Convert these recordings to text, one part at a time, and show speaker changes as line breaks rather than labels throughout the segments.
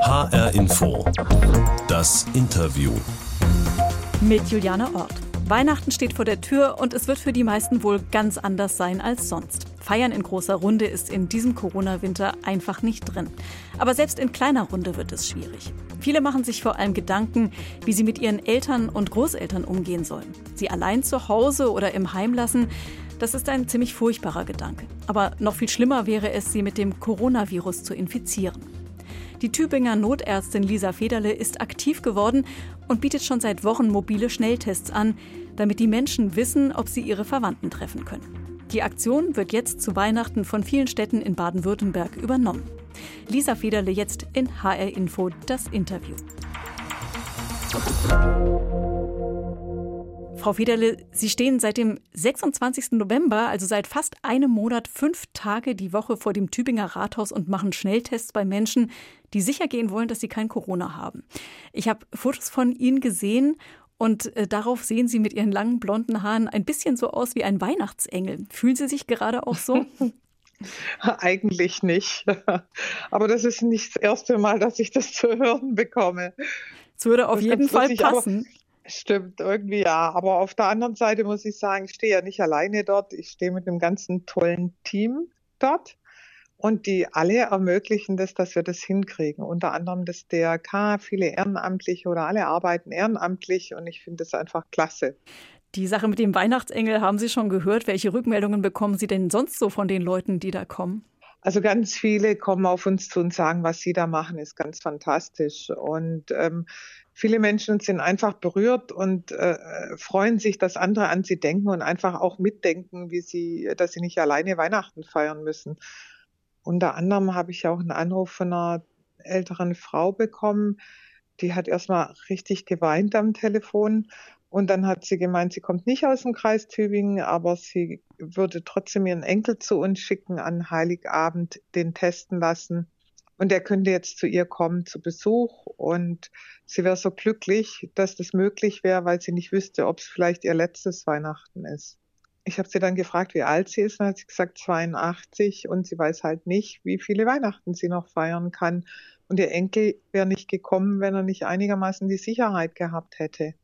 HR Info. Das Interview.
Mit Juliane Ort. Weihnachten steht vor der Tür und es wird für die meisten wohl ganz anders sein als sonst. Feiern in großer Runde ist in diesem Corona-Winter einfach nicht drin. Aber selbst in kleiner Runde wird es schwierig. Viele machen sich vor allem Gedanken, wie sie mit ihren Eltern und Großeltern umgehen sollen. Sie allein zu Hause oder im Heim lassen, das ist ein ziemlich furchtbarer Gedanke. Aber noch viel schlimmer wäre es, sie mit dem Coronavirus zu infizieren. Die Tübinger Notärztin Lisa Federle ist aktiv geworden und bietet schon seit Wochen mobile Schnelltests an, damit die Menschen wissen, ob sie ihre Verwandten treffen können. Die Aktion wird jetzt zu Weihnachten von vielen Städten in Baden-Württemberg übernommen. Lisa Federle jetzt in HR Info das Interview. Frau Federle, Sie stehen seit dem 26. November, also seit fast einem Monat, fünf Tage die Woche vor dem Tübinger Rathaus und machen Schnelltests bei Menschen, die sicher gehen wollen, dass sie kein Corona haben. Ich habe Fotos von Ihnen gesehen und äh, darauf sehen Sie mit Ihren langen blonden Haaren ein bisschen so aus wie ein Weihnachtsengel. Fühlen Sie sich gerade auch so?
Eigentlich nicht. Aber das ist nicht das erste Mal, dass ich das zu hören bekomme.
Es würde auf das jeden Fall passen.
Stimmt, irgendwie ja. Aber auf der anderen Seite muss ich sagen, ich stehe ja nicht alleine dort. Ich stehe mit einem ganzen tollen Team dort. Und die alle ermöglichen das, dass wir das hinkriegen. Unter anderem das DRK, viele Ehrenamtliche oder alle arbeiten ehrenamtlich und ich finde das einfach klasse.
Die Sache mit dem Weihnachtsengel haben Sie schon gehört. Welche Rückmeldungen bekommen Sie denn sonst so von den Leuten, die da kommen?
Also ganz viele kommen auf uns zu und sagen, was sie da machen, ist ganz fantastisch. Und ähm, viele Menschen sind einfach berührt und äh, freuen sich, dass andere an sie denken und einfach auch mitdenken, wie sie, dass sie nicht alleine Weihnachten feiern müssen. Unter anderem habe ich auch einen Anruf von einer älteren Frau bekommen, die hat erstmal richtig geweint am Telefon und dann hat sie gemeint, sie kommt nicht aus dem Kreis Tübingen, aber sie würde trotzdem ihren Enkel zu uns schicken an Heiligabend, den testen lassen. Und er könnte jetzt zu ihr kommen zu Besuch. Und sie wäre so glücklich, dass das möglich wäre, weil sie nicht wüsste, ob es vielleicht ihr letztes Weihnachten ist. Ich habe sie dann gefragt, wie alt sie ist. Dann hat sie gesagt 82 und sie weiß halt nicht, wie viele Weihnachten sie noch feiern kann. Und ihr Enkel wäre nicht gekommen, wenn er nicht einigermaßen die Sicherheit gehabt hätte.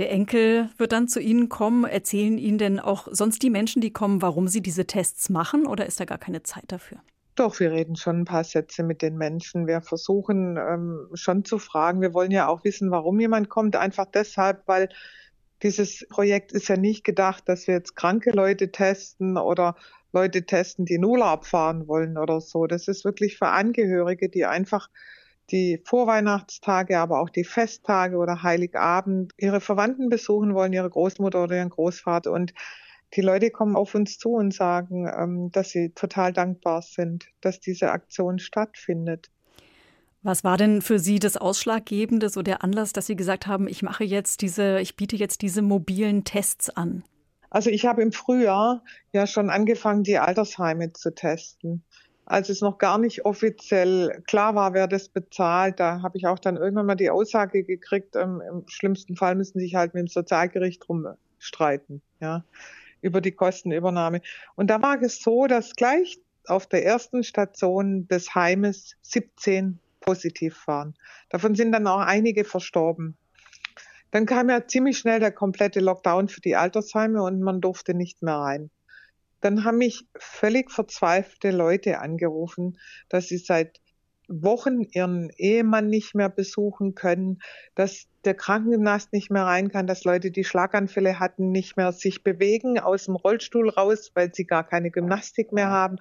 Der Enkel wird dann zu Ihnen kommen. Erzählen Ihnen denn auch sonst die Menschen, die kommen, warum sie diese Tests machen oder ist da gar keine Zeit dafür?
Doch, wir reden schon ein paar Sätze mit den Menschen. Wir versuchen ähm, schon zu fragen. Wir wollen ja auch wissen, warum jemand kommt. Einfach deshalb, weil dieses Projekt ist ja nicht gedacht, dass wir jetzt kranke Leute testen oder Leute testen, die in Urlaub fahren wollen oder so. Das ist wirklich für Angehörige, die einfach die Vorweihnachtstage, aber auch die Festtage oder Heiligabend ihre Verwandten besuchen wollen, ihre Großmutter oder ihren Großvater. Und die Leute kommen auf uns zu und sagen, ähm, dass sie total dankbar sind, dass diese Aktion stattfindet.
Was war denn für Sie das Ausschlaggebende, so der Anlass, dass Sie gesagt haben, ich mache jetzt diese, ich biete jetzt diese mobilen Tests an?
Also ich habe im Frühjahr ja schon angefangen, die Altersheime zu testen als es noch gar nicht offiziell klar war, wer das bezahlt, da habe ich auch dann irgendwann mal die Aussage gekriegt, ähm, im schlimmsten Fall müssen sich halt mit dem Sozialgericht rumstreiten, ja, über die Kostenübernahme. Und da war es so, dass gleich auf der ersten Station des Heimes 17 positiv waren. Davon sind dann auch einige verstorben. Dann kam ja ziemlich schnell der komplette Lockdown für die Altersheime und man durfte nicht mehr rein. Dann haben mich völlig verzweifelte Leute angerufen, dass sie seit Wochen ihren Ehemann nicht mehr besuchen können, dass der Krankengymnast nicht mehr rein kann, dass Leute, die Schlaganfälle hatten, nicht mehr sich bewegen aus dem Rollstuhl raus, weil sie gar keine Gymnastik mehr haben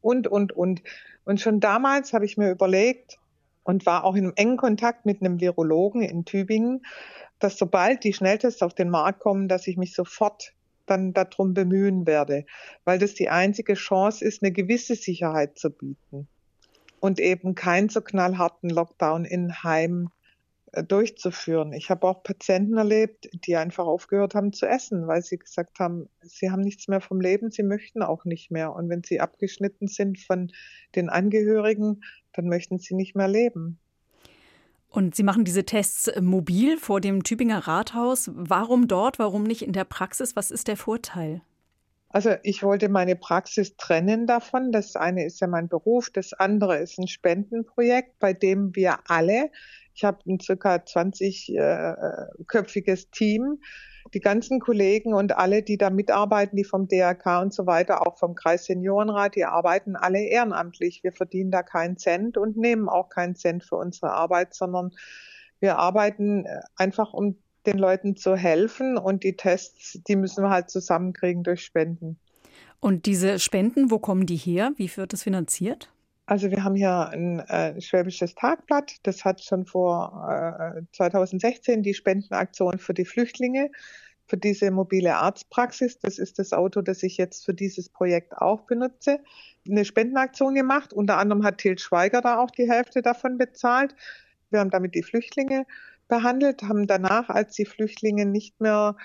und, und, und. Und schon damals habe ich mir überlegt und war auch in engen Kontakt mit einem Virologen in Tübingen, dass sobald die Schnelltests auf den Markt kommen, dass ich mich sofort dann darum bemühen werde, weil das die einzige Chance ist, eine gewisse Sicherheit zu bieten und eben keinen so knallharten Lockdown in Heim äh, durchzuführen. Ich habe auch Patienten erlebt, die einfach aufgehört haben zu essen, weil sie gesagt haben, sie haben nichts mehr vom Leben, sie möchten auch nicht mehr. Und wenn sie abgeschnitten sind von den Angehörigen, dann möchten sie nicht mehr leben.
Und Sie machen diese Tests mobil vor dem Tübinger Rathaus. Warum dort? Warum nicht in der Praxis? Was ist der Vorteil?
Also ich wollte meine Praxis trennen davon. Das eine ist ja mein Beruf, das andere ist ein Spendenprojekt, bei dem wir alle, ich habe ein circa 20-köpfiges Team, die ganzen Kollegen und alle, die da mitarbeiten, die vom DRK und so weiter, auch vom Kreis Seniorenrat, die arbeiten alle ehrenamtlich. Wir verdienen da keinen Cent und nehmen auch keinen Cent für unsere Arbeit, sondern wir arbeiten einfach, um den Leuten zu helfen und die Tests, die müssen wir halt zusammenkriegen durch Spenden.
Und diese Spenden, wo kommen die her? Wie wird das finanziert?
Also wir haben hier ein äh, schwäbisches Tagblatt, das hat schon vor äh, 2016 die Spendenaktion für die Flüchtlinge, für diese mobile Arztpraxis, das ist das Auto, das ich jetzt für dieses Projekt auch benutze, eine Spendenaktion gemacht. Unter anderem hat Til Schweiger da auch die Hälfte davon bezahlt. Wir haben damit die Flüchtlinge behandelt, haben danach, als die Flüchtlinge nicht mehr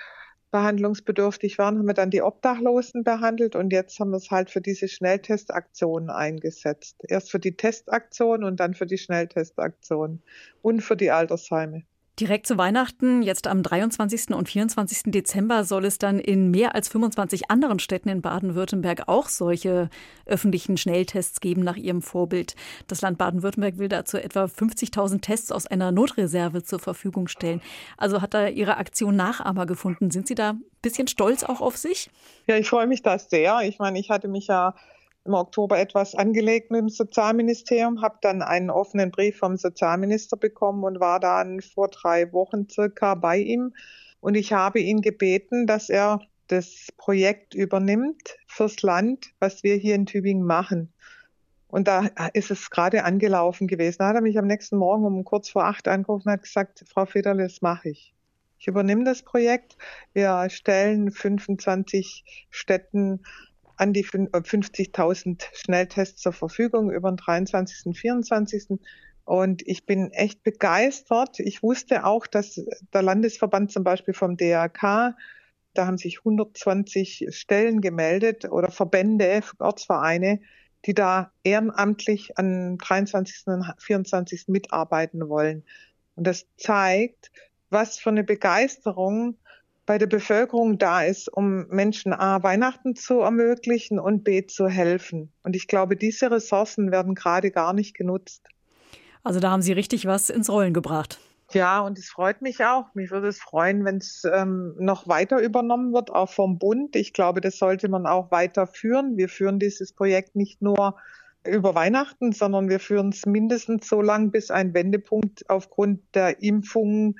behandlungsbedürftig waren, haben wir dann die Obdachlosen behandelt und jetzt haben wir es halt für diese Schnelltestaktion eingesetzt. Erst für die Testaktion und dann für die Schnelltestaktion und für die Altersheime.
Direkt zu Weihnachten, jetzt am 23. und 24. Dezember, soll es dann in mehr als 25 anderen Städten in Baden-Württemberg auch solche öffentlichen Schnelltests geben nach ihrem Vorbild. Das Land Baden-Württemberg will dazu etwa 50.000 Tests aus einer Notreserve zur Verfügung stellen. Also hat da Ihre Aktion Nachahmer gefunden. Sind Sie da ein bisschen stolz auch auf sich?
Ja, ich freue mich da sehr. Ich meine, ich hatte mich ja im Oktober etwas angelegt mit dem Sozialministerium, habe dann einen offenen Brief vom Sozialminister bekommen und war dann vor drei Wochen circa bei ihm. Und ich habe ihn gebeten, dass er das Projekt übernimmt fürs Land, was wir hier in Tübingen machen. Und da ist es gerade angelaufen gewesen. Da hat er mich am nächsten Morgen um kurz vor acht angerufen und hat gesagt, Frau Federle, das mache ich. Ich übernehme das Projekt. Wir stellen 25 Städten an die 50.000 äh, Schnelltests zur Verfügung über den 23. und 24. Und ich bin echt begeistert. Ich wusste auch, dass der Landesverband zum Beispiel vom DRK, da haben sich 120 Stellen gemeldet oder Verbände, Ortsvereine, die da ehrenamtlich an 23. und 24. mitarbeiten wollen. Und das zeigt, was für eine Begeisterung bei der Bevölkerung da ist, um Menschen A, Weihnachten zu ermöglichen und B, zu helfen. Und ich glaube, diese Ressourcen werden gerade gar nicht genutzt.
Also da haben Sie richtig was ins Rollen gebracht.
Ja, und es freut mich auch. Mich würde es freuen, wenn es ähm, noch weiter übernommen wird, auch vom Bund. Ich glaube, das sollte man auch weiterführen. Wir führen dieses Projekt nicht nur über Weihnachten, sondern wir führen es mindestens so lang, bis ein Wendepunkt aufgrund der Impfungen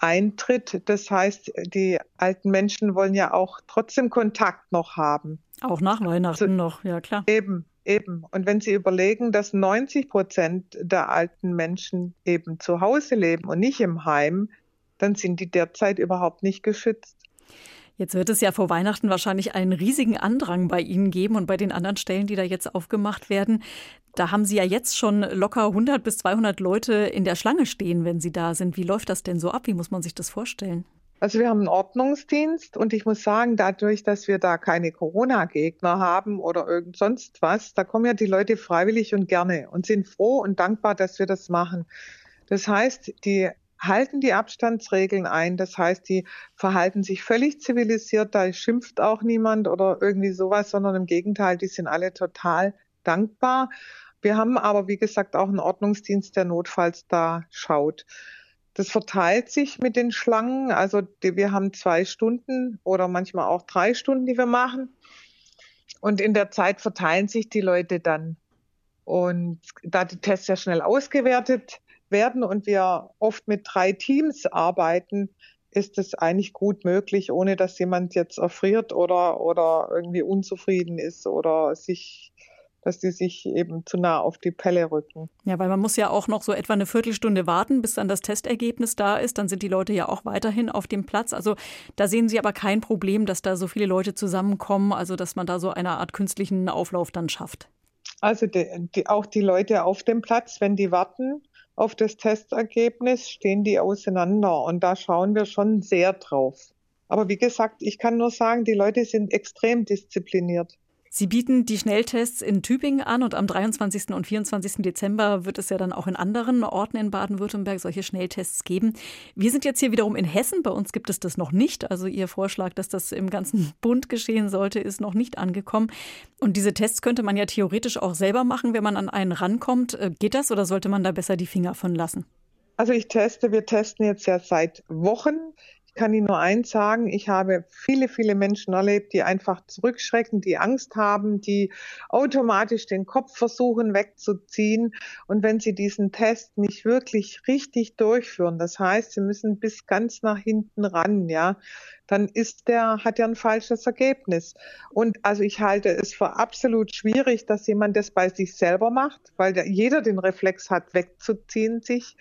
eintritt. Das heißt, die alten Menschen wollen ja auch trotzdem Kontakt noch haben.
Auch nach Weihnachten also, noch, ja klar.
Eben, eben. Und wenn Sie überlegen, dass 90 Prozent der alten Menschen eben zu Hause leben und nicht im Heim, dann sind die derzeit überhaupt nicht geschützt.
Jetzt wird es ja vor Weihnachten wahrscheinlich einen riesigen Andrang bei Ihnen geben und bei den anderen Stellen, die da jetzt aufgemacht werden. Da haben Sie ja jetzt schon locker 100 bis 200 Leute in der Schlange stehen, wenn Sie da sind. Wie läuft das denn so ab? Wie muss man sich das vorstellen?
Also wir haben einen Ordnungsdienst und ich muss sagen, dadurch, dass wir da keine Corona-Gegner haben oder irgend sonst was, da kommen ja die Leute freiwillig und gerne und sind froh und dankbar, dass wir das machen. Das heißt, die halten die Abstandsregeln ein. Das heißt, die verhalten sich völlig zivilisiert. Da schimpft auch niemand oder irgendwie sowas, sondern im Gegenteil, die sind alle total dankbar. Wir haben aber, wie gesagt, auch einen Ordnungsdienst, der notfalls da schaut. Das verteilt sich mit den Schlangen. Also die, wir haben zwei Stunden oder manchmal auch drei Stunden, die wir machen. Und in der Zeit verteilen sich die Leute dann. Und da die Tests ja schnell ausgewertet werden und wir oft mit drei Teams arbeiten, ist es eigentlich gut möglich, ohne dass jemand jetzt erfriert oder, oder irgendwie unzufrieden ist oder sich dass die sich eben zu nah auf die Pelle rücken.
Ja, weil man muss ja auch noch so etwa eine Viertelstunde warten, bis dann das Testergebnis da ist. Dann sind die Leute ja auch weiterhin auf dem Platz. Also da sehen Sie aber kein Problem, dass da so viele Leute zusammenkommen, also dass man da so eine Art künstlichen Auflauf dann schafft.
Also die, die, auch die Leute auf dem Platz, wenn die warten, auf das Testergebnis stehen die auseinander und da schauen wir schon sehr drauf. Aber wie gesagt, ich kann nur sagen, die Leute sind extrem diszipliniert.
Sie bieten die Schnelltests in Tübingen an und am 23. und 24. Dezember wird es ja dann auch in anderen Orten in Baden-Württemberg solche Schnelltests geben. Wir sind jetzt hier wiederum in Hessen. Bei uns gibt es das noch nicht. Also Ihr Vorschlag, dass das im ganzen Bund geschehen sollte, ist noch nicht angekommen. Und diese Tests könnte man ja theoretisch auch selber machen, wenn man an einen rankommt. Äh, geht das oder sollte man da besser die Finger von lassen?
Also ich teste, wir testen jetzt ja seit Wochen. Ich kann Ihnen nur eins sagen, ich habe viele, viele Menschen erlebt, die einfach zurückschrecken, die Angst haben, die automatisch den Kopf versuchen wegzuziehen. Und wenn sie diesen Test nicht wirklich richtig durchführen, das heißt, sie müssen bis ganz nach hinten ran, ja, dann ist der, hat er ein falsches Ergebnis. Und also ich halte es für absolut schwierig, dass jemand das bei sich selber macht, weil der, jeder den Reflex hat, wegzuziehen sich.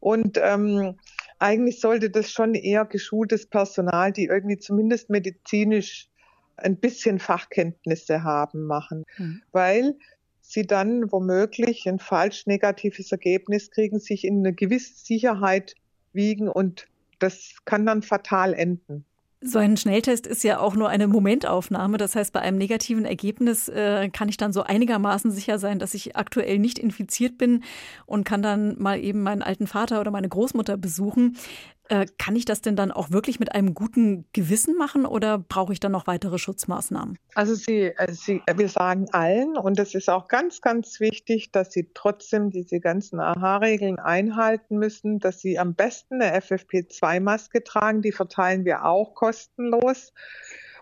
Und ähm, eigentlich sollte das schon eher geschultes Personal, die irgendwie zumindest medizinisch ein bisschen Fachkenntnisse haben, machen, mhm. weil sie dann womöglich ein falsch negatives Ergebnis kriegen, sich in eine gewisse Sicherheit wiegen und das kann dann fatal enden.
So ein Schnelltest ist ja auch nur eine Momentaufnahme. Das heißt, bei einem negativen Ergebnis äh, kann ich dann so einigermaßen sicher sein, dass ich aktuell nicht infiziert bin und kann dann mal eben meinen alten Vater oder meine Großmutter besuchen. Äh, kann ich das denn dann auch wirklich mit einem guten Gewissen machen oder brauche ich dann noch weitere Schutzmaßnahmen?
Also Sie, äh, Sie, wir sagen allen, und das ist auch ganz, ganz wichtig, dass Sie trotzdem diese ganzen AHA-Regeln einhalten müssen, dass Sie am besten eine FFP2-Maske tragen, die verteilen wir auch kostenlos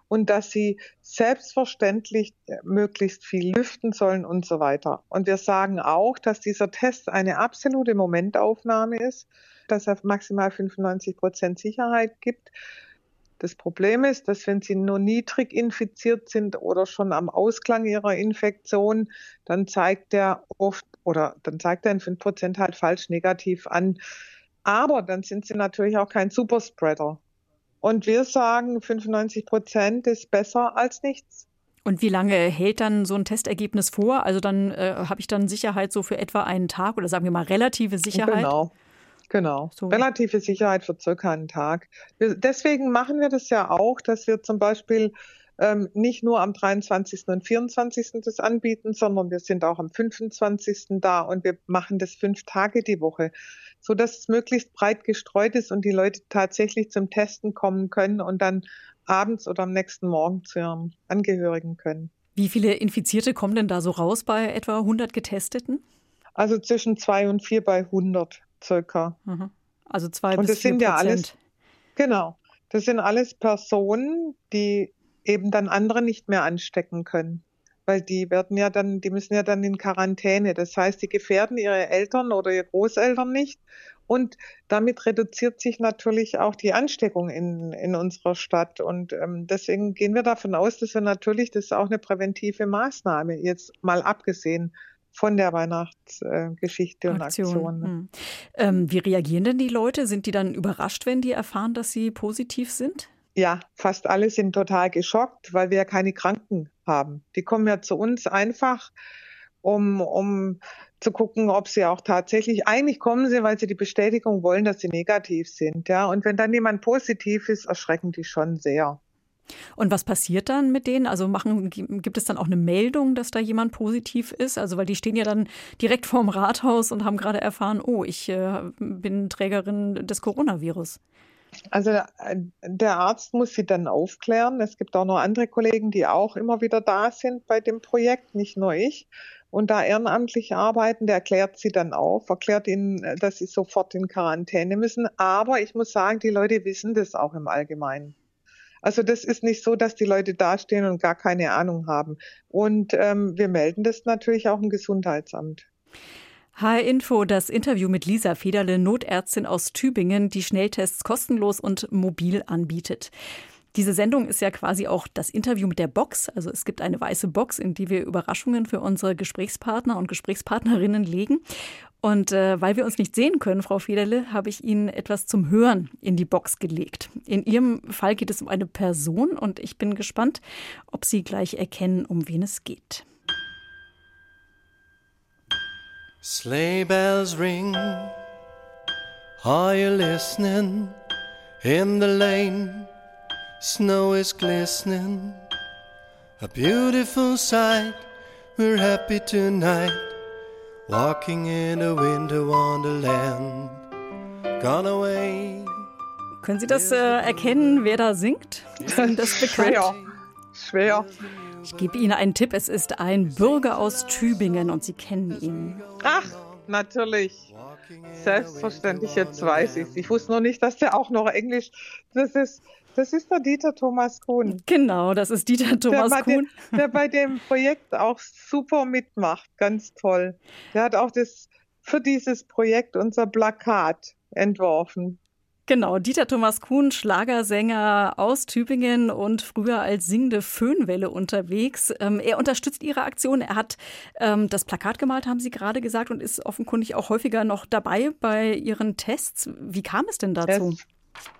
und dass sie selbstverständlich äh, möglichst viel lüften sollen und so weiter. Und wir sagen auch, dass dieser Test eine absolute Momentaufnahme ist dass er maximal 95 Prozent Sicherheit gibt. Das Problem ist, dass wenn sie nur niedrig infiziert sind oder schon am Ausklang ihrer Infektion, dann zeigt er oft oder dann zeigt er in 5 Prozent halt falsch negativ an. Aber dann sind sie natürlich auch kein Superspreader. Und wir sagen, 95 Prozent ist besser als nichts.
Und wie lange hält dann so ein Testergebnis vor? Also dann äh, habe ich dann Sicherheit so für etwa einen Tag oder sagen wir mal relative Sicherheit?
Genau. Genau, so. relative Sicherheit für circa einen Tag. Deswegen machen wir das ja auch, dass wir zum Beispiel ähm, nicht nur am 23. und 24. das anbieten, sondern wir sind auch am 25. da und wir machen das fünf Tage die Woche, so dass es möglichst breit gestreut ist und die Leute tatsächlich zum Testen kommen können und dann abends oder am nächsten Morgen zu ihren Angehörigen können.
Wie viele Infizierte kommen denn da so raus bei etwa 100 Getesteten?
Also zwischen zwei und vier bei 100 circa.
Mhm. Also zwei
Und
bis
das sind ja alles, genau, das sind alles Personen, die eben dann andere nicht mehr anstecken können. Weil die werden ja dann, die müssen ja dann in Quarantäne. Das heißt, die gefährden ihre Eltern oder ihre Großeltern nicht. Und damit reduziert sich natürlich auch die Ansteckung in, in unserer Stadt. Und ähm, deswegen gehen wir davon aus, dass wir natürlich, das ist auch eine präventive Maßnahme, jetzt mal abgesehen von der Weihnachtsgeschichte und Aktion. Aktion. Hm.
Ähm, wie reagieren denn die Leute? Sind die dann überrascht, wenn die erfahren, dass sie positiv sind?
Ja, fast alle sind total geschockt, weil wir ja keine Kranken haben. Die kommen ja zu uns einfach, um, um zu gucken, ob sie auch tatsächlich, eigentlich kommen sie, weil sie die Bestätigung wollen, dass sie negativ sind. Ja, und wenn dann jemand positiv ist, erschrecken die schon sehr.
Und was passiert dann mit denen? Also machen, gibt es dann auch eine Meldung, dass da jemand positiv ist? Also weil die stehen ja dann direkt vorm Rathaus und haben gerade erfahren, oh, ich äh, bin Trägerin des Coronavirus.
Also der Arzt muss sie dann aufklären. Es gibt auch noch andere Kollegen, die auch immer wieder da sind bei dem Projekt, nicht nur ich. Und da ehrenamtlich arbeiten, der erklärt sie dann auf, erklärt ihnen, dass sie sofort in Quarantäne müssen. Aber ich muss sagen, die Leute wissen das auch im Allgemeinen. Also das ist nicht so, dass die Leute dastehen und gar keine Ahnung haben. Und ähm, wir melden das natürlich auch im Gesundheitsamt.
HR Info, das Interview mit Lisa Federle, Notärztin aus Tübingen, die Schnelltests kostenlos und mobil anbietet. Diese Sendung ist ja quasi auch das Interview mit der Box. Also es gibt eine weiße Box, in die wir Überraschungen für unsere Gesprächspartner und Gesprächspartnerinnen legen. Und äh, weil wir uns nicht sehen können, Frau Federle, habe ich Ihnen etwas zum Hören in die Box gelegt. In Ihrem Fall geht es um eine Person und ich bin gespannt, ob Sie gleich erkennen, um wen es geht. Sleigh bells ring, are you listening? In the lane, snow is glistening,
A beautiful sight, we're happy tonight, walking in a winter wonderland, gone away.
Können Sie das äh, erkennen, wer da singt? Ist Ihnen das bekannt?
Schwer. Schwer.
Ich gebe Ihnen einen Tipp. Es ist ein Bürger aus Tübingen und Sie kennen ihn.
Ach, natürlich. Selbstverständlich, jetzt weiß ich Ich wusste noch nicht, dass der auch noch Englisch. Das ist, das ist der Dieter Thomas Kuhn.
Genau, das ist Dieter Thomas
der
Kuhn.
Dem, der bei dem Projekt auch super mitmacht. Ganz toll. Der hat auch das für dieses Projekt unser Plakat entworfen.
Genau, Dieter Thomas Kuhn, Schlagersänger aus Tübingen und früher als singende Föhnwelle unterwegs. Ähm, er unterstützt Ihre Aktion. Er hat ähm, das Plakat gemalt, haben Sie gerade gesagt, und ist offenkundig auch häufiger noch dabei bei Ihren Tests. Wie kam es denn dazu?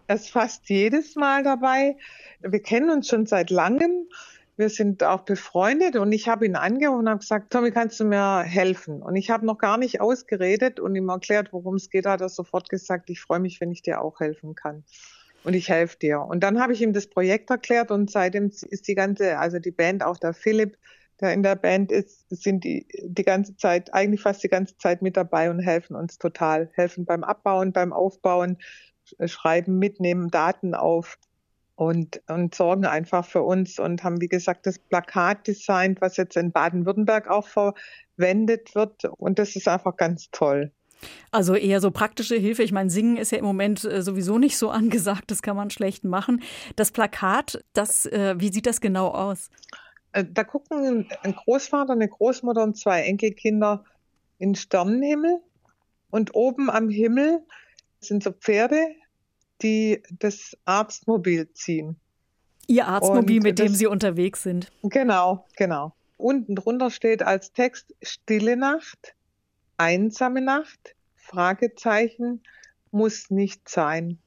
Er ist fast jedes Mal dabei. Wir kennen uns schon seit langem wir sind auch befreundet und ich habe ihn angerufen und habe gesagt, Tommy, kannst du mir helfen? Und ich habe noch gar nicht ausgeredet und ihm erklärt, worum es geht, hat er sofort gesagt, ich freue mich, wenn ich dir auch helfen kann. Und ich helfe dir. Und dann habe ich ihm das Projekt erklärt und seitdem ist die ganze, also die Band, auch der Philipp, der in der Band ist, sind die die ganze Zeit, eigentlich fast die ganze Zeit mit dabei und helfen uns total. Helfen beim Abbauen, beim Aufbauen, schreiben, mitnehmen, Daten auf und, und sorgen einfach für uns und haben, wie gesagt, das Plakat designt, was jetzt in Baden-Württemberg auch verwendet wird. Und das ist einfach ganz toll.
Also eher so praktische Hilfe. Ich meine, Singen ist ja im Moment äh, sowieso nicht so angesagt, das kann man schlecht machen. Das Plakat, das, äh, wie sieht das genau aus?
Äh, da gucken ein Großvater, eine Großmutter und zwei Enkelkinder in Sternenhimmel. Und oben am Himmel sind so Pferde, die das Arztmobil ziehen.
Ihr Arztmobil, Und mit dem Sie unterwegs sind.
Genau, genau. Unten drunter steht als Text Stille Nacht, einsame Nacht, Fragezeichen, muss nicht sein.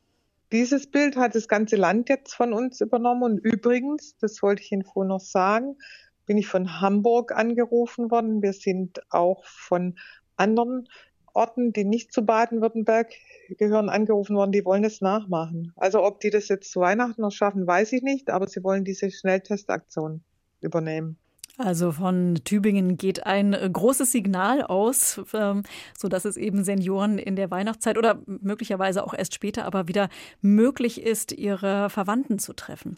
Dieses Bild hat das ganze Land jetzt von uns übernommen. Und übrigens, das wollte ich Ihnen vorhin noch sagen, bin ich von Hamburg angerufen worden. Wir sind auch von anderen Orten, die nicht zu Baden-Württemberg gehören, angerufen worden, die wollen es nachmachen. Also ob die das jetzt zu Weihnachten noch schaffen, weiß ich nicht, aber sie wollen diese Schnelltestaktion übernehmen.
Also von Tübingen geht ein großes Signal aus, ähm, sodass es eben Senioren in der Weihnachtszeit oder möglicherweise auch erst später aber wieder möglich ist, ihre Verwandten zu treffen.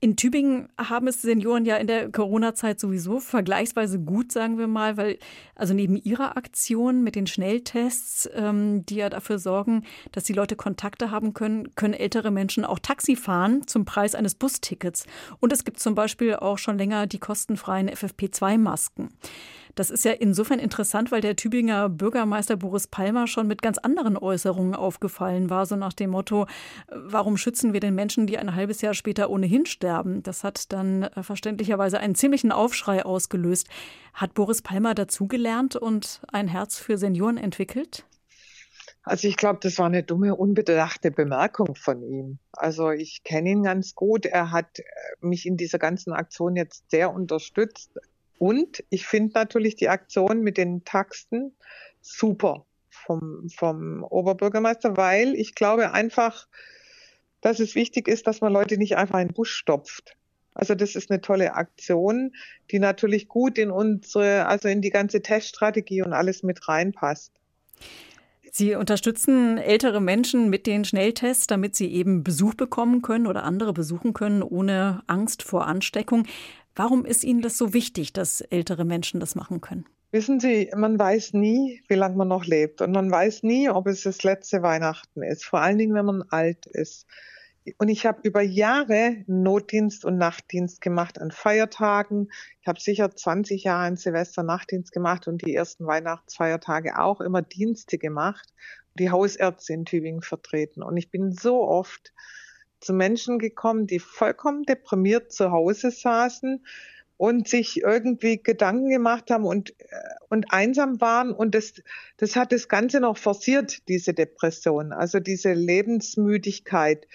In Tübingen haben es Senioren ja in der Corona-Zeit sowieso vergleichsweise gut, sagen wir mal, weil also neben ihrer Aktion mit den Schnelltests, ähm, die ja dafür sorgen, dass die Leute Kontakte haben können, können ältere Menschen auch Taxi fahren zum Preis eines Bustickets. Und es gibt zum Beispiel auch schon länger die kostenfreien FFP2-Masken. Das ist ja insofern interessant, weil der Tübinger Bürgermeister Boris Palmer schon mit ganz anderen Äußerungen aufgefallen war, so nach dem Motto, warum schützen wir den Menschen, die ein halbes Jahr später ohnehin sterben? Das hat dann äh, verständlicherweise einen ziemlichen Aufschrei ausgelöst. Hat Boris Palmer dazugelernt und ein Herz für Senioren entwickelt?
Also ich glaube, das war eine dumme, unbedachte Bemerkung von ihm. Also ich kenne ihn ganz gut. Er hat äh, mich in dieser ganzen Aktion jetzt sehr unterstützt. Und ich finde natürlich die Aktion mit den Taxen super vom, vom Oberbürgermeister, weil ich glaube einfach, dass es wichtig ist, dass man Leute nicht einfach in den Bus stopft. Also das ist eine tolle Aktion, die natürlich gut in unsere, also in die ganze Teststrategie und alles mit reinpasst.
Sie unterstützen ältere Menschen mit den Schnelltests, damit sie eben Besuch bekommen können oder andere besuchen können, ohne Angst vor Ansteckung. Warum ist Ihnen das so wichtig, dass ältere Menschen das machen können?
Wissen Sie, man weiß nie, wie lange man noch lebt. Und man weiß nie, ob es das letzte Weihnachten ist. Vor allen Dingen, wenn man alt ist. Und ich habe über Jahre Notdienst und Nachtdienst gemacht an Feiertagen. Ich habe sicher 20 Jahre einen Silvester Nachtdienst gemacht und die ersten Weihnachtsfeiertage auch immer Dienste gemacht. Die Hausärzte in Tübingen vertreten. Und ich bin so oft zu Menschen gekommen, die vollkommen deprimiert zu Hause saßen und sich irgendwie Gedanken gemacht haben und, äh, und einsam waren. Und das, das hat das Ganze noch forciert, diese Depression, also diese Lebensmüdigkeit.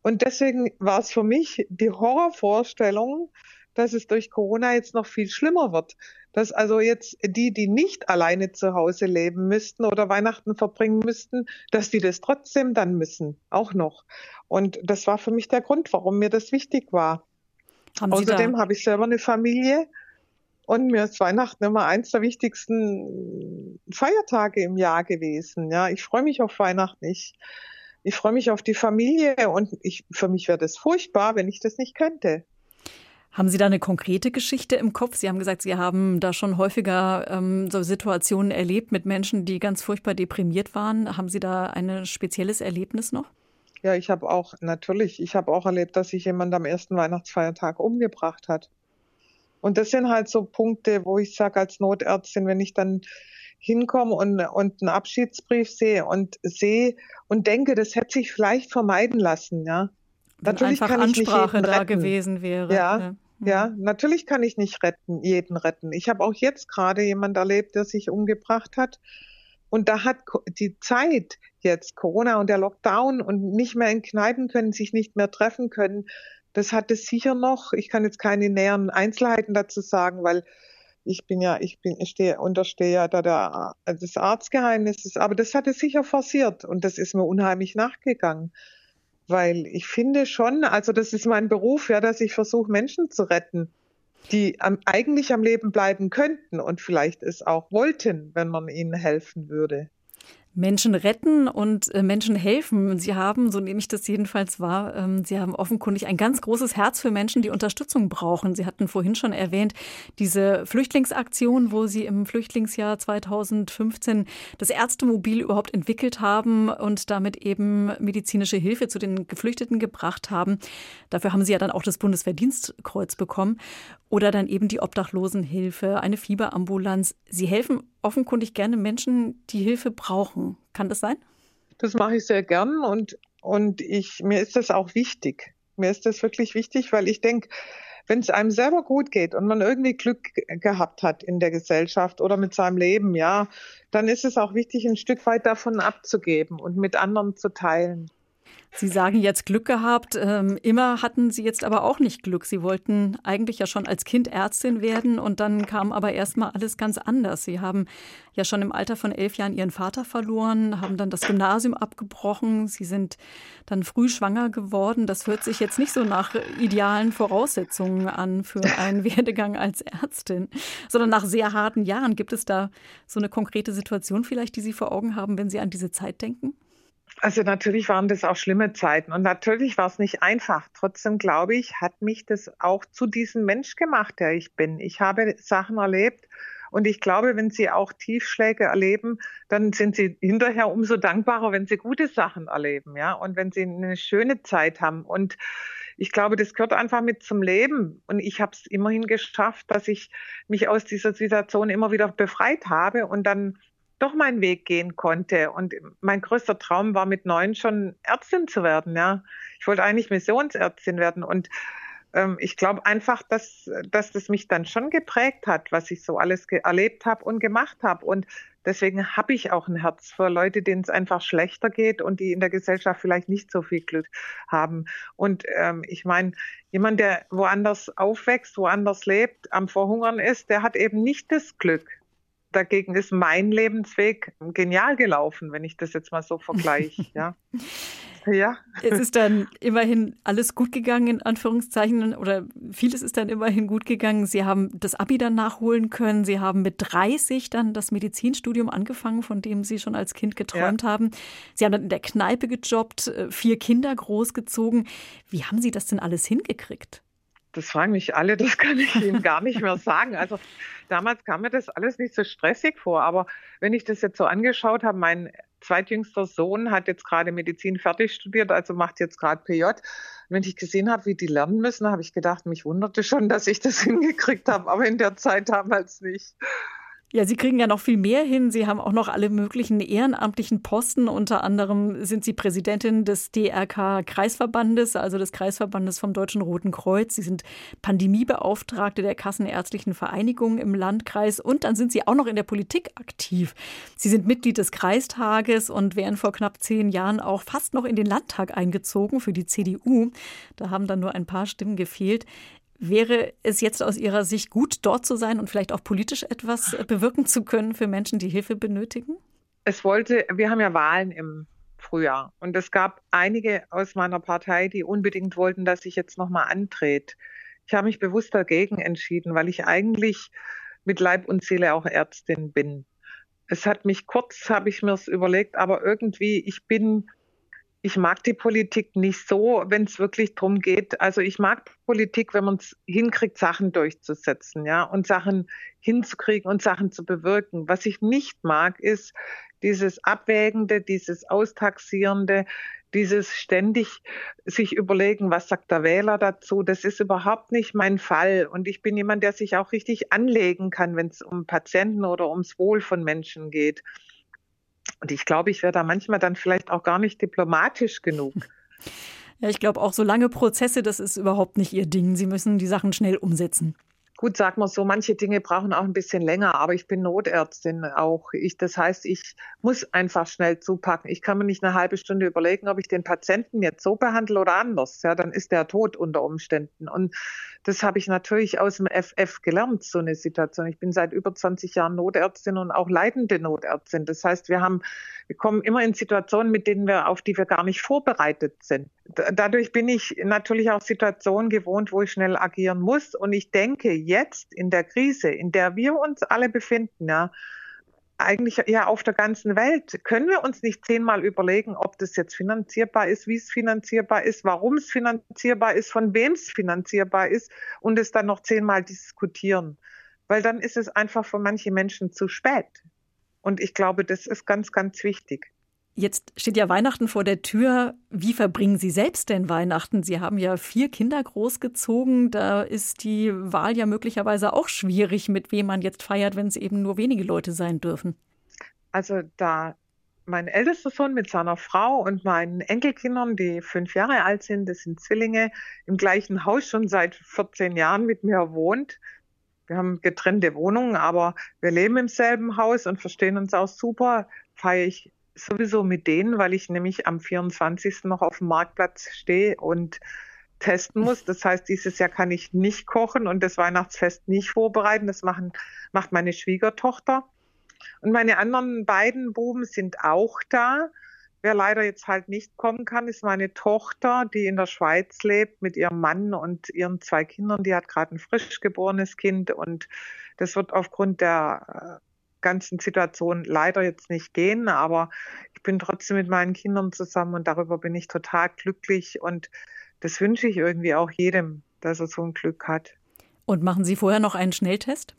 Und deswegen war es für mich die Horrorvorstellung, dass es durch Corona jetzt noch viel schlimmer wird. Dass also jetzt die, die nicht alleine zu Hause leben müssten oder Weihnachten verbringen müssten, dass die das trotzdem dann müssen, auch noch. Und das war für mich der Grund, warum mir das wichtig war. Haben Außerdem habe ich selber eine Familie und mir ist Weihnachten immer eins der wichtigsten Feiertage im Jahr gewesen. Ja, ich freue mich auf Weihnachten. Ich, ich freue mich auf die Familie und ich, für mich wäre das furchtbar, wenn ich das nicht könnte.
Haben Sie da eine konkrete Geschichte im Kopf? Sie haben gesagt, Sie haben da schon häufiger ähm, so Situationen erlebt mit Menschen, die ganz furchtbar deprimiert waren. Haben Sie da ein spezielles Erlebnis noch?
Ja, ich habe auch, natürlich, ich habe auch erlebt, dass sich jemand am ersten Weihnachtsfeiertag umgebracht hat. Und das sind halt so Punkte, wo ich sage als Notärztin, wenn ich dann hinkomme und, und einen Abschiedsbrief sehe und sehe und denke, das hätte sich vielleicht vermeiden lassen, ja.
Wenn natürlich kann ich Ansprache da gewesen wäre.
Ja, ja, ja, natürlich kann ich nicht retten, jeden retten. Ich habe auch jetzt gerade jemand erlebt, der sich umgebracht hat. Und da hat die Zeit jetzt, Corona und der Lockdown und nicht mehr in Kneipen können, sich nicht mehr treffen können, das hat es sicher noch. Ich kann jetzt keine näheren Einzelheiten dazu sagen, weil ich bin ja, ich bin, ich stehe, unterstehe ja da der, des Arztgeheimnisses, aber das hat es sicher forciert und das ist mir unheimlich nachgegangen. Weil ich finde schon, also das ist mein Beruf, ja, dass ich versuche, Menschen zu retten, die am, eigentlich am Leben bleiben könnten und vielleicht es auch wollten, wenn man ihnen helfen würde.
Menschen retten und äh, Menschen helfen. Sie haben, so nehme ich das jedenfalls wahr, ähm, Sie haben offenkundig ein ganz großes Herz für Menschen, die Unterstützung brauchen. Sie hatten vorhin schon erwähnt, diese Flüchtlingsaktion, wo Sie im Flüchtlingsjahr 2015 das Ärztemobil überhaupt entwickelt haben und damit eben medizinische Hilfe zu den Geflüchteten gebracht haben. Dafür haben Sie ja dann auch das Bundesverdienstkreuz bekommen. Oder dann eben die Obdachlosenhilfe, eine Fieberambulanz. Sie helfen offenkundig gerne Menschen, die Hilfe brauchen. Kann das sein?
Das mache ich sehr gern und, und ich, mir ist das auch wichtig. Mir ist das wirklich wichtig, weil ich denke, wenn es einem selber gut geht und man irgendwie Glück gehabt hat in der Gesellschaft oder mit seinem Leben, ja, dann ist es auch wichtig, ein Stück weit davon abzugeben und mit anderen zu teilen.
Sie sagen jetzt Glück gehabt. Ähm, immer hatten Sie jetzt aber auch nicht Glück. Sie wollten eigentlich ja schon als Kind Ärztin werden und dann kam aber erstmal alles ganz anders. Sie haben ja schon im Alter von elf Jahren Ihren Vater verloren, haben dann das Gymnasium abgebrochen. Sie sind dann früh schwanger geworden. Das hört sich jetzt nicht so nach idealen Voraussetzungen an für einen Werdegang als Ärztin, sondern nach sehr harten Jahren. Gibt es da so eine konkrete Situation vielleicht, die Sie vor Augen haben, wenn Sie an diese Zeit denken?
Also natürlich waren das auch schlimme Zeiten und natürlich war es nicht einfach. Trotzdem glaube ich, hat mich das auch zu diesem Mensch gemacht, der ich bin. Ich habe Sachen erlebt und ich glaube, wenn Sie auch Tiefschläge erleben, dann sind Sie hinterher umso dankbarer, wenn Sie gute Sachen erleben, ja, und wenn Sie eine schöne Zeit haben und ich glaube, das gehört einfach mit zum Leben. Und ich habe es immerhin geschafft, dass ich mich aus dieser Situation immer wieder befreit habe und dann doch meinen Weg gehen konnte. Und mein größter Traum war mit neun schon Ärztin zu werden. Ja, ich wollte eigentlich Missionsärztin werden und ähm, ich glaube einfach, dass, dass das mich dann schon geprägt hat, was ich so alles erlebt habe und gemacht habe. Und deswegen habe ich auch ein Herz für Leute, denen es einfach schlechter geht und die in der Gesellschaft vielleicht nicht so viel Glück haben. Und ähm, ich meine, jemand, der woanders aufwächst, woanders lebt, am Verhungern ist, der hat eben nicht das Glück, dagegen ist mein Lebensweg genial gelaufen, wenn ich das jetzt mal so vergleiche. ja.
Ja. Es ist dann immerhin alles gut gegangen, in Anführungszeichen, oder vieles ist dann immerhin gut gegangen. Sie haben das Abi dann nachholen können. Sie haben mit 30 dann das Medizinstudium angefangen, von dem Sie schon als Kind geträumt ja. haben. Sie haben dann in der Kneipe gejobbt, äh, vier Kinder großgezogen. Wie haben Sie das denn alles hingekriegt?
Das fragen mich alle, das kann ich Ihnen gar nicht mehr sagen. Also damals kam mir das alles nicht so stressig vor, aber wenn ich das jetzt so angeschaut habe, mein zweitjüngster Sohn hat jetzt gerade Medizin fertig studiert, also macht jetzt gerade PJ. Wenn ich gesehen habe, wie die lernen müssen, habe ich gedacht, mich wunderte schon, dass ich das hingekriegt habe, aber in der Zeit damals nicht.
Ja, Sie kriegen ja noch viel mehr hin. Sie haben auch noch alle möglichen ehrenamtlichen Posten. Unter anderem sind Sie Präsidentin des DRK-Kreisverbandes, also des Kreisverbandes vom Deutschen Roten Kreuz. Sie sind Pandemiebeauftragte der Kassenärztlichen Vereinigung im Landkreis und dann sind Sie auch noch in der Politik aktiv. Sie sind Mitglied des Kreistages und wären vor knapp zehn Jahren auch fast noch in den Landtag eingezogen für die CDU. Da haben dann nur ein paar Stimmen gefehlt. Wäre es jetzt aus Ihrer Sicht gut, dort zu sein und vielleicht auch politisch etwas äh, bewirken zu können für Menschen, die Hilfe benötigen?
Es wollte, wir haben ja Wahlen im Frühjahr und es gab einige aus meiner Partei, die unbedingt wollten, dass ich jetzt nochmal antrete. Ich habe mich bewusst dagegen entschieden, weil ich eigentlich mit Leib und Seele auch Ärztin bin. Es hat mich kurz, habe ich mir es überlegt, aber irgendwie, ich bin ich mag die Politik nicht so, wenn es wirklich darum geht. Also ich mag Politik, wenn man es hinkriegt, Sachen durchzusetzen, ja, und Sachen hinzukriegen und Sachen zu bewirken. Was ich nicht mag, ist dieses Abwägende, dieses Austaxierende, dieses ständig sich überlegen, was sagt der Wähler dazu. Das ist überhaupt nicht mein Fall. Und ich bin jemand, der sich auch richtig anlegen kann, wenn es um Patienten oder ums Wohl von Menschen geht. Und ich glaube, ich wäre da manchmal dann vielleicht auch gar nicht diplomatisch genug.
Ja, ich glaube auch so lange Prozesse, das ist überhaupt nicht Ihr Ding. Sie müssen die Sachen schnell umsetzen.
Gut, sag mal so, manche Dinge brauchen auch ein bisschen länger, aber ich bin Notärztin auch. Ich, das heißt, ich muss einfach schnell zupacken. Ich kann mir nicht eine halbe Stunde überlegen, ob ich den Patienten jetzt so behandle oder anders. Ja, dann ist der tot unter Umständen. Und das habe ich natürlich aus dem FF gelernt, so eine Situation. Ich bin seit über 20 Jahren Notärztin und auch leitende Notärztin. Das heißt, wir haben, wir kommen immer in Situationen, mit denen wir, auf die wir gar nicht vorbereitet sind. Dadurch bin ich natürlich auch Situationen gewohnt, wo ich schnell agieren muss. Und ich denke, jetzt in der Krise, in der wir uns alle befinden, ja, eigentlich ja auf der ganzen Welt, können wir uns nicht zehnmal überlegen, ob das jetzt finanzierbar ist, wie es finanzierbar ist, warum es finanzierbar ist, von wem es finanzierbar ist und es dann noch zehnmal diskutieren. Weil dann ist es einfach für manche Menschen zu spät. Und ich glaube, das ist ganz, ganz wichtig.
Jetzt steht ja Weihnachten vor der Tür. Wie verbringen Sie selbst denn Weihnachten? Sie haben ja vier Kinder großgezogen. Da ist die Wahl ja möglicherweise auch schwierig, mit wem man jetzt feiert, wenn es eben nur wenige Leute sein dürfen.
Also da mein ältester Sohn mit seiner Frau und meinen Enkelkindern, die fünf Jahre alt sind, das sind Zwillinge, im gleichen Haus schon seit 14 Jahren mit mir wohnt. Wir haben getrennte Wohnungen, aber wir leben im selben Haus und verstehen uns auch super. Feiere ich sowieso mit denen, weil ich nämlich am 24. noch auf dem Marktplatz stehe und testen muss. Das heißt, dieses Jahr kann ich nicht kochen und das Weihnachtsfest nicht vorbereiten. Das machen, macht meine Schwiegertochter. Und meine anderen beiden Buben sind auch da. Wer leider jetzt halt nicht kommen kann, ist meine Tochter, die in der Schweiz lebt mit ihrem Mann und ihren zwei Kindern. Die hat gerade ein frisch geborenes Kind und das wird aufgrund der äh, ganzen Situation leider jetzt nicht gehen, aber ich bin trotzdem mit meinen Kindern zusammen und darüber bin ich total glücklich und das wünsche ich irgendwie auch jedem, dass er so ein Glück hat.
Und machen Sie vorher noch einen Schnelltest?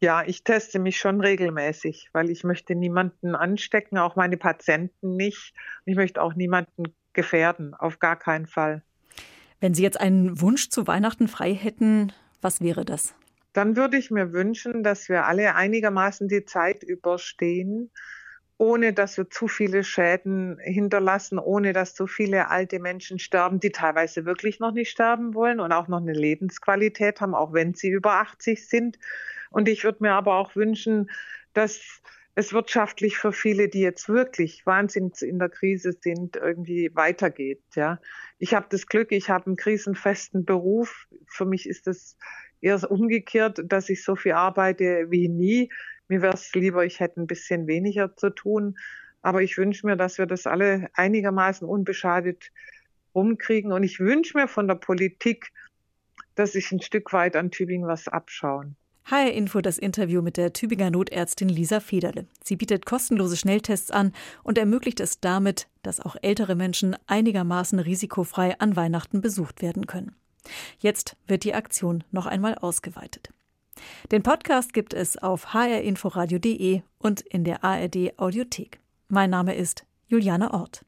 Ja, ich teste mich schon regelmäßig, weil ich möchte niemanden anstecken, auch meine Patienten nicht. Ich möchte auch niemanden gefährden, auf gar keinen Fall.
Wenn Sie jetzt einen Wunsch zu Weihnachten frei hätten, was wäre das?
Dann würde ich mir wünschen, dass wir alle einigermaßen die Zeit überstehen, ohne dass wir zu viele Schäden hinterlassen, ohne dass zu viele alte Menschen sterben, die teilweise wirklich noch nicht sterben wollen und auch noch eine Lebensqualität haben, auch wenn sie über 80 sind. Und ich würde mir aber auch wünschen, dass es wirtschaftlich für viele, die jetzt wirklich wahnsinnig in der Krise sind, irgendwie weitergeht. Ja, ich habe das Glück, ich habe einen krisenfesten Beruf. Für mich ist das eher umgekehrt, dass ich so viel arbeite wie nie. Mir wäre es lieber, ich hätte ein bisschen weniger zu tun. Aber ich wünsche mir, dass wir das alle einigermaßen unbeschadet rumkriegen. Und ich wünsche mir von der Politik, dass sich ein Stück weit an Tübingen was abschauen.
HR Info das Interview mit der Tübinger Notärztin Lisa Federle. Sie bietet kostenlose Schnelltests an und ermöglicht es damit, dass auch ältere Menschen einigermaßen risikofrei an Weihnachten besucht werden können. Jetzt wird die Aktion noch einmal ausgeweitet. Den Podcast gibt es auf hrinforadio.de und in der ARD Audiothek. Mein Name ist Juliane Ort.